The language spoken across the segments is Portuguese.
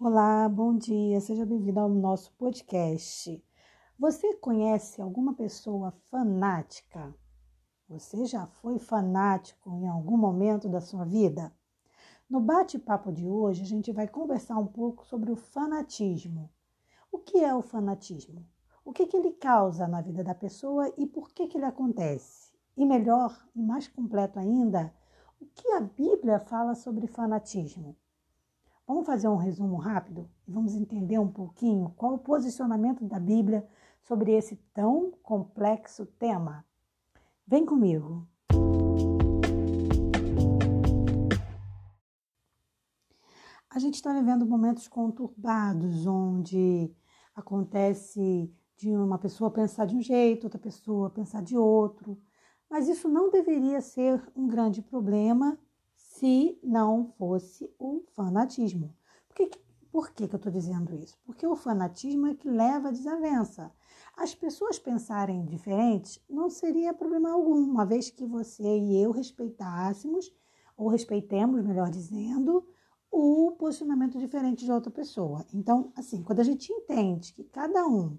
Olá, bom dia, seja bem-vindo ao nosso podcast. Você conhece alguma pessoa fanática? Você já foi fanático em algum momento da sua vida? No bate-papo de hoje, a gente vai conversar um pouco sobre o fanatismo. O que é o fanatismo? O que, que ele causa na vida da pessoa e por que, que ele acontece? E melhor e mais completo ainda, o que a Bíblia fala sobre fanatismo? Vamos fazer um resumo rápido e vamos entender um pouquinho qual o posicionamento da Bíblia sobre esse tão complexo tema. Vem comigo! A gente está vivendo momentos conturbados, onde acontece de uma pessoa pensar de um jeito, outra pessoa pensar de outro, mas isso não deveria ser um grande problema se não fosse o fanatismo. Por que, por que, que eu estou dizendo isso? Porque o fanatismo é que leva à desavença. As pessoas pensarem diferentes não seria problema algum, uma vez que você e eu respeitássemos, ou respeitemos, melhor dizendo, o posicionamento diferente de outra pessoa. Então, assim, quando a gente entende que cada um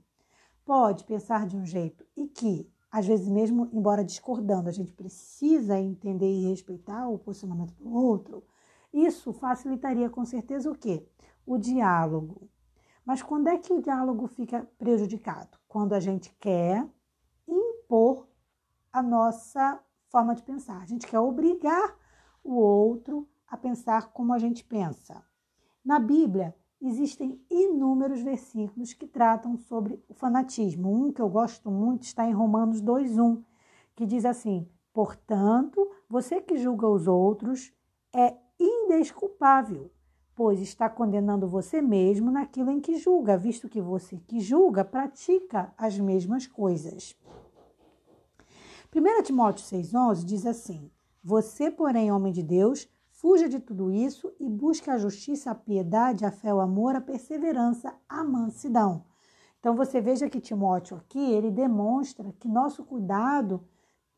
pode pensar de um jeito e que às vezes mesmo embora discordando, a gente precisa entender e respeitar o posicionamento do outro, isso facilitaria com certeza o quê? O diálogo. Mas quando é que o diálogo fica prejudicado? Quando a gente quer impor a nossa forma de pensar. A gente quer obrigar o outro a pensar como a gente pensa. Na Bíblia, existem inúmeros versículos que tratam sobre o fanatismo. Um que eu gosto muito está em Romanos 2:1, que diz assim: "Portanto, você que julga os outros é indesculpável, pois está condenando você mesmo naquilo em que julga, visto que você que julga pratica as mesmas coisas." 1 Timóteo 6,11 diz assim: Você, porém, homem de Deus, Fuja de tudo isso e busque a justiça, a piedade, a fé, o amor, a perseverança, a mansidão. Então você veja que Timóteo aqui, ele demonstra que nosso cuidado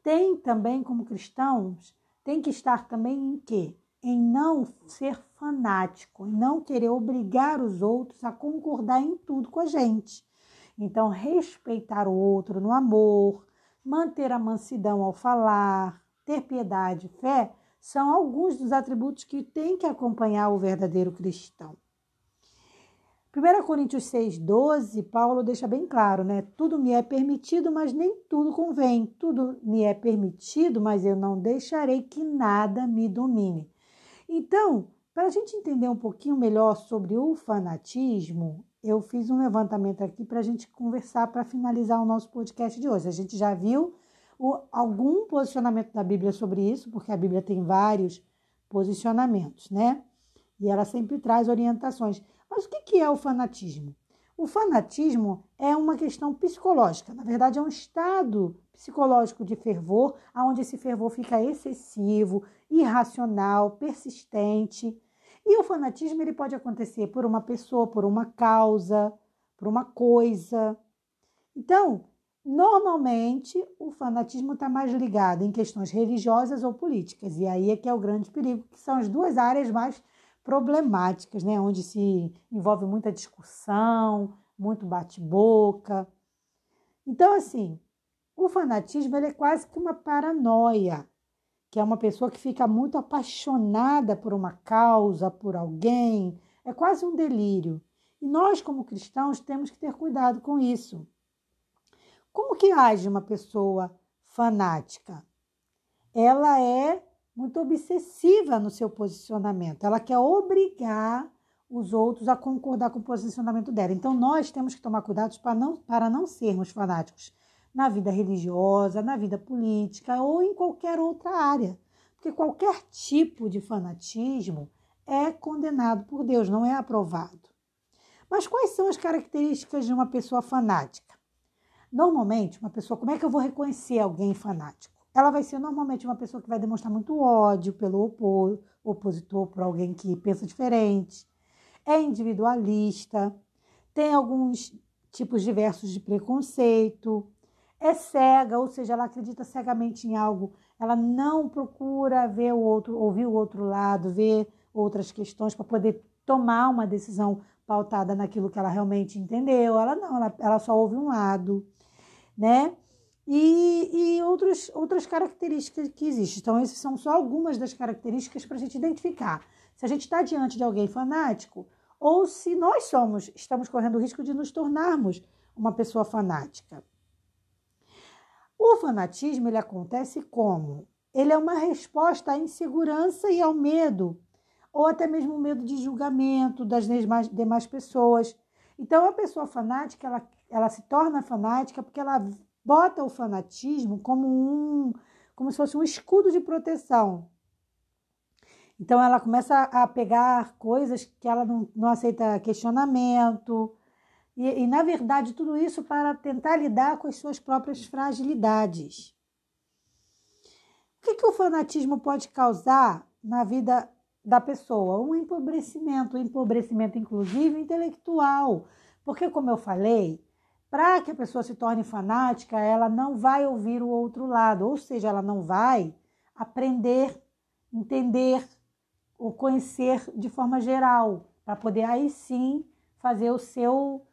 tem também como cristãos, tem que estar também em quê? Em não ser fanático, em não querer obrigar os outros a concordar em tudo com a gente. Então, respeitar o outro no amor, manter a mansidão ao falar, ter piedade, fé, são alguns dos atributos que tem que acompanhar o verdadeiro cristão. 1 Coríntios 6,12, Paulo deixa bem claro, né? Tudo me é permitido, mas nem tudo convém. Tudo me é permitido, mas eu não deixarei que nada me domine. Então, para a gente entender um pouquinho melhor sobre o fanatismo, eu fiz um levantamento aqui para a gente conversar para finalizar o nosso podcast de hoje. A gente já viu algum posicionamento da Bíblia sobre isso, porque a Bíblia tem vários posicionamentos, né? E ela sempre traz orientações. Mas o que é o fanatismo? O fanatismo é uma questão psicológica, na verdade, é um estado psicológico de fervor, onde esse fervor fica excessivo, irracional, persistente. E o fanatismo ele pode acontecer por uma pessoa, por uma causa, por uma coisa. Então, Normalmente, o fanatismo está mais ligado em questões religiosas ou políticas, e aí é que é o grande perigo, que são as duas áreas mais problemáticas, né? onde se envolve muita discussão, muito bate-boca. Então, assim, o fanatismo é quase que uma paranoia, que é uma pessoa que fica muito apaixonada por uma causa, por alguém, é quase um delírio. E nós, como cristãos, temos que ter cuidado com isso. Como que age uma pessoa fanática? Ela é muito obsessiva no seu posicionamento. Ela quer obrigar os outros a concordar com o posicionamento dela. Então, nós temos que tomar cuidado para não, para não sermos fanáticos na vida religiosa, na vida política ou em qualquer outra área. Porque qualquer tipo de fanatismo é condenado por Deus, não é aprovado. Mas quais são as características de uma pessoa fanática? Normalmente, uma pessoa, como é que eu vou reconhecer alguém fanático? Ela vai ser normalmente uma pessoa que vai demonstrar muito ódio pelo opor, opositor, por alguém que pensa diferente, é individualista, tem alguns tipos diversos de preconceito, é cega, ou seja, ela acredita cegamente em algo, ela não procura ver o outro, ouvir o outro lado, ver outras questões para poder tomar uma decisão pautada naquilo que ela realmente entendeu. Ela não, ela, ela só ouve um lado, né? E, e outros, outras características que existem. Então, essas são só algumas das características para a gente identificar se a gente está diante de alguém fanático ou se nós somos, estamos correndo o risco de nos tornarmos uma pessoa fanática. O fanatismo ele acontece como? Ele é uma resposta à insegurança e ao medo, ou até mesmo o medo de julgamento das demais, demais pessoas. Então, a pessoa fanática, ela, ela se torna fanática porque ela bota o fanatismo como um como se fosse um escudo de proteção. Então ela começa a pegar coisas que ela não, não aceita questionamento, e, e, na verdade, tudo isso para tentar lidar com as suas próprias fragilidades. O que, que o fanatismo pode causar na vida da pessoa? Um empobrecimento, um empobrecimento, inclusive, intelectual. Porque, como eu falei, para que a pessoa se torne fanática, ela não vai ouvir o outro lado, ou seja, ela não vai aprender, entender ou conhecer de forma geral, para poder aí sim fazer o seu,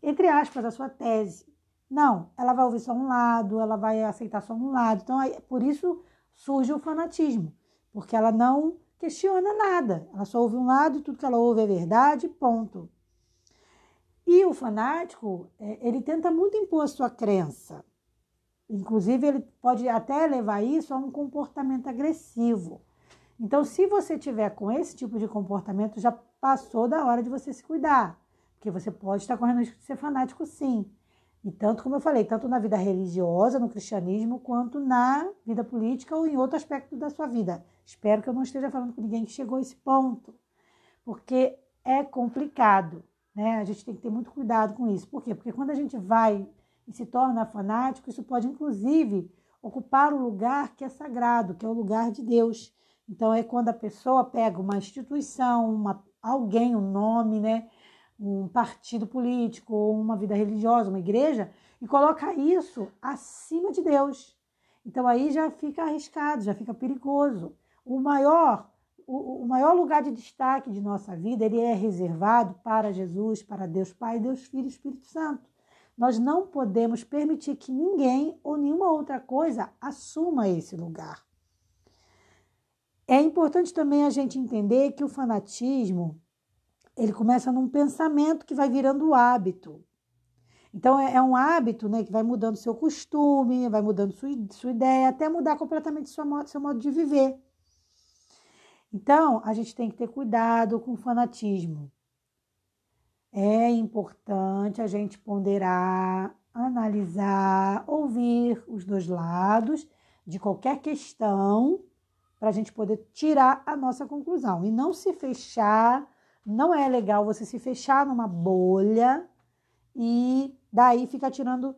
entre aspas, a sua tese. Não, ela vai ouvir só um lado, ela vai aceitar só um lado. Então, por isso surge o fanatismo, porque ela não questiona nada, ela só ouve um lado e tudo que ela ouve é verdade, ponto. E o fanático, é, ele tenta muito impor a sua crença. Inclusive, ele pode até levar isso a um comportamento agressivo. Então, se você tiver com esse tipo de comportamento, já passou da hora de você se cuidar. Porque você pode estar correndo risco de ser fanático, sim. E tanto como eu falei, tanto na vida religiosa, no cristianismo, quanto na vida política ou em outro aspecto da sua vida. Espero que eu não esteja falando com ninguém que chegou a esse ponto. Porque é complicado. Né? A gente tem que ter muito cuidado com isso. Por quê? Porque quando a gente vai e se torna fanático, isso pode inclusive ocupar o lugar que é sagrado, que é o lugar de Deus. Então é quando a pessoa pega uma instituição, uma, alguém, um nome, né? um partido político uma vida religiosa, uma igreja, e coloca isso acima de Deus. Então aí já fica arriscado, já fica perigoso. O maior o, o maior lugar de destaque de nossa vida ele é reservado para Jesus, para Deus Pai, Deus Filho e Espírito Santo. Nós não podemos permitir que ninguém ou nenhuma outra coisa assuma esse lugar. É importante também a gente entender que o fanatismo ele começa num pensamento que vai virando hábito. Então é, é um hábito né, que vai mudando seu costume, vai mudando sua, sua ideia, até mudar completamente seu seu modo de viver. Então, a gente tem que ter cuidado com o fanatismo. É importante a gente ponderar, analisar, ouvir os dois lados de qualquer questão para a gente poder tirar a nossa conclusão e não se fechar. Não é legal você se fechar numa bolha e daí ficar tirando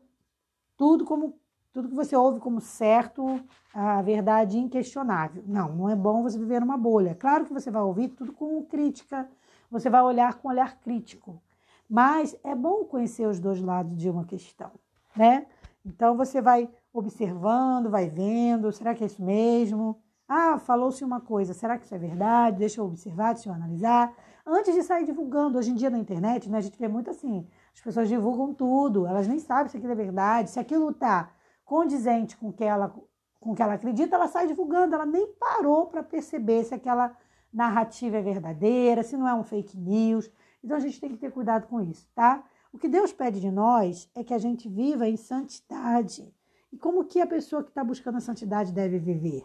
tudo como tudo que você ouve como certo, a verdade inquestionável. Não, não é bom você viver numa bolha. Claro que você vai ouvir tudo com crítica, você vai olhar com olhar crítico. Mas é bom conhecer os dois lados de uma questão, né? Então você vai observando, vai vendo, será que é isso mesmo? Ah, falou-se uma coisa, será que isso é verdade? Deixa eu observar, deixa eu analisar. Antes de sair divulgando, hoje em dia na internet, né, a gente vê muito assim, as pessoas divulgam tudo, elas nem sabem se aquilo é verdade, se aquilo está condizente com que ela com que ela acredita, ela sai divulgando, ela nem parou para perceber se aquela narrativa é verdadeira, se não é um fake news. Então a gente tem que ter cuidado com isso, tá? O que Deus pede de nós é que a gente viva em santidade. E como que a pessoa que está buscando a santidade deve viver?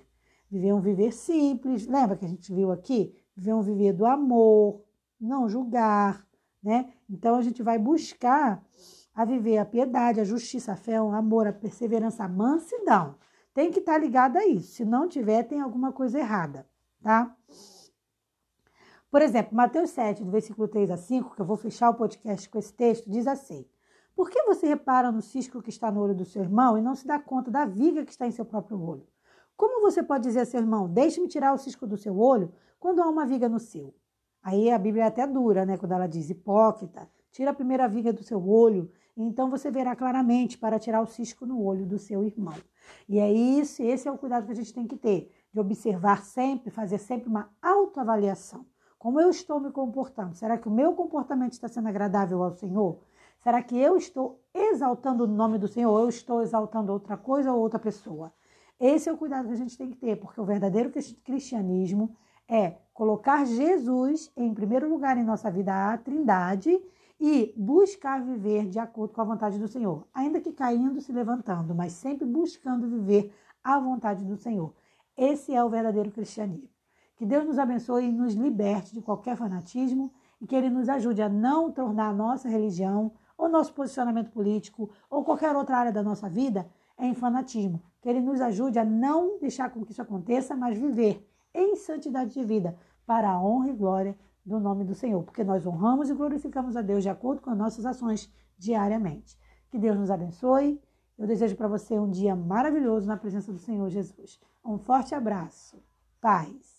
Viver um viver simples, lembra que a gente viu aqui? Viver um viver do amor, não julgar, né? Então a gente vai buscar a viver a piedade, a justiça, a fé, o amor, a perseverança, a mansidão. Tem que estar tá ligado a isso. Se não tiver, tem alguma coisa errada, tá? Por exemplo, Mateus 7, do versículo 3 a 5, que eu vou fechar o podcast com esse texto, diz assim: Por que você repara no cisco que está no olho do seu irmão e não se dá conta da viga que está em seu próprio olho? Como você pode dizer a seu irmão, deixe-me tirar o cisco do seu olho, quando há uma viga no seu? Aí a Bíblia é até dura, né? Quando ela diz hipócrita, tira a primeira viga do seu olho então você verá claramente para tirar o cisco no olho do seu irmão. E é isso, esse é o cuidado que a gente tem que ter, de observar sempre, fazer sempre uma autoavaliação. Como eu estou me comportando? Será que o meu comportamento está sendo agradável ao Senhor? Será que eu estou exaltando o nome do Senhor ou eu estou exaltando outra coisa ou outra pessoa? Esse é o cuidado que a gente tem que ter, porque o verdadeiro cristianismo é colocar Jesus em primeiro lugar em nossa vida, a Trindade, e buscar viver de acordo com a vontade do Senhor, ainda que caindo, se levantando, mas sempre buscando viver a vontade do Senhor. Esse é o verdadeiro cristianismo. Que Deus nos abençoe e nos liberte de qualquer fanatismo e que Ele nos ajude a não tornar a nossa religião, ou nosso posicionamento político, ou qualquer outra área da nossa vida em fanatismo. Que Ele nos ajude a não deixar com que isso aconteça, mas viver em santidade de vida, para a honra e glória do nome do Senhor, porque nós honramos e glorificamos a Deus de acordo com as nossas ações diariamente. Que Deus nos abençoe. Eu desejo para você um dia maravilhoso na presença do Senhor Jesus. Um forte abraço. Paz.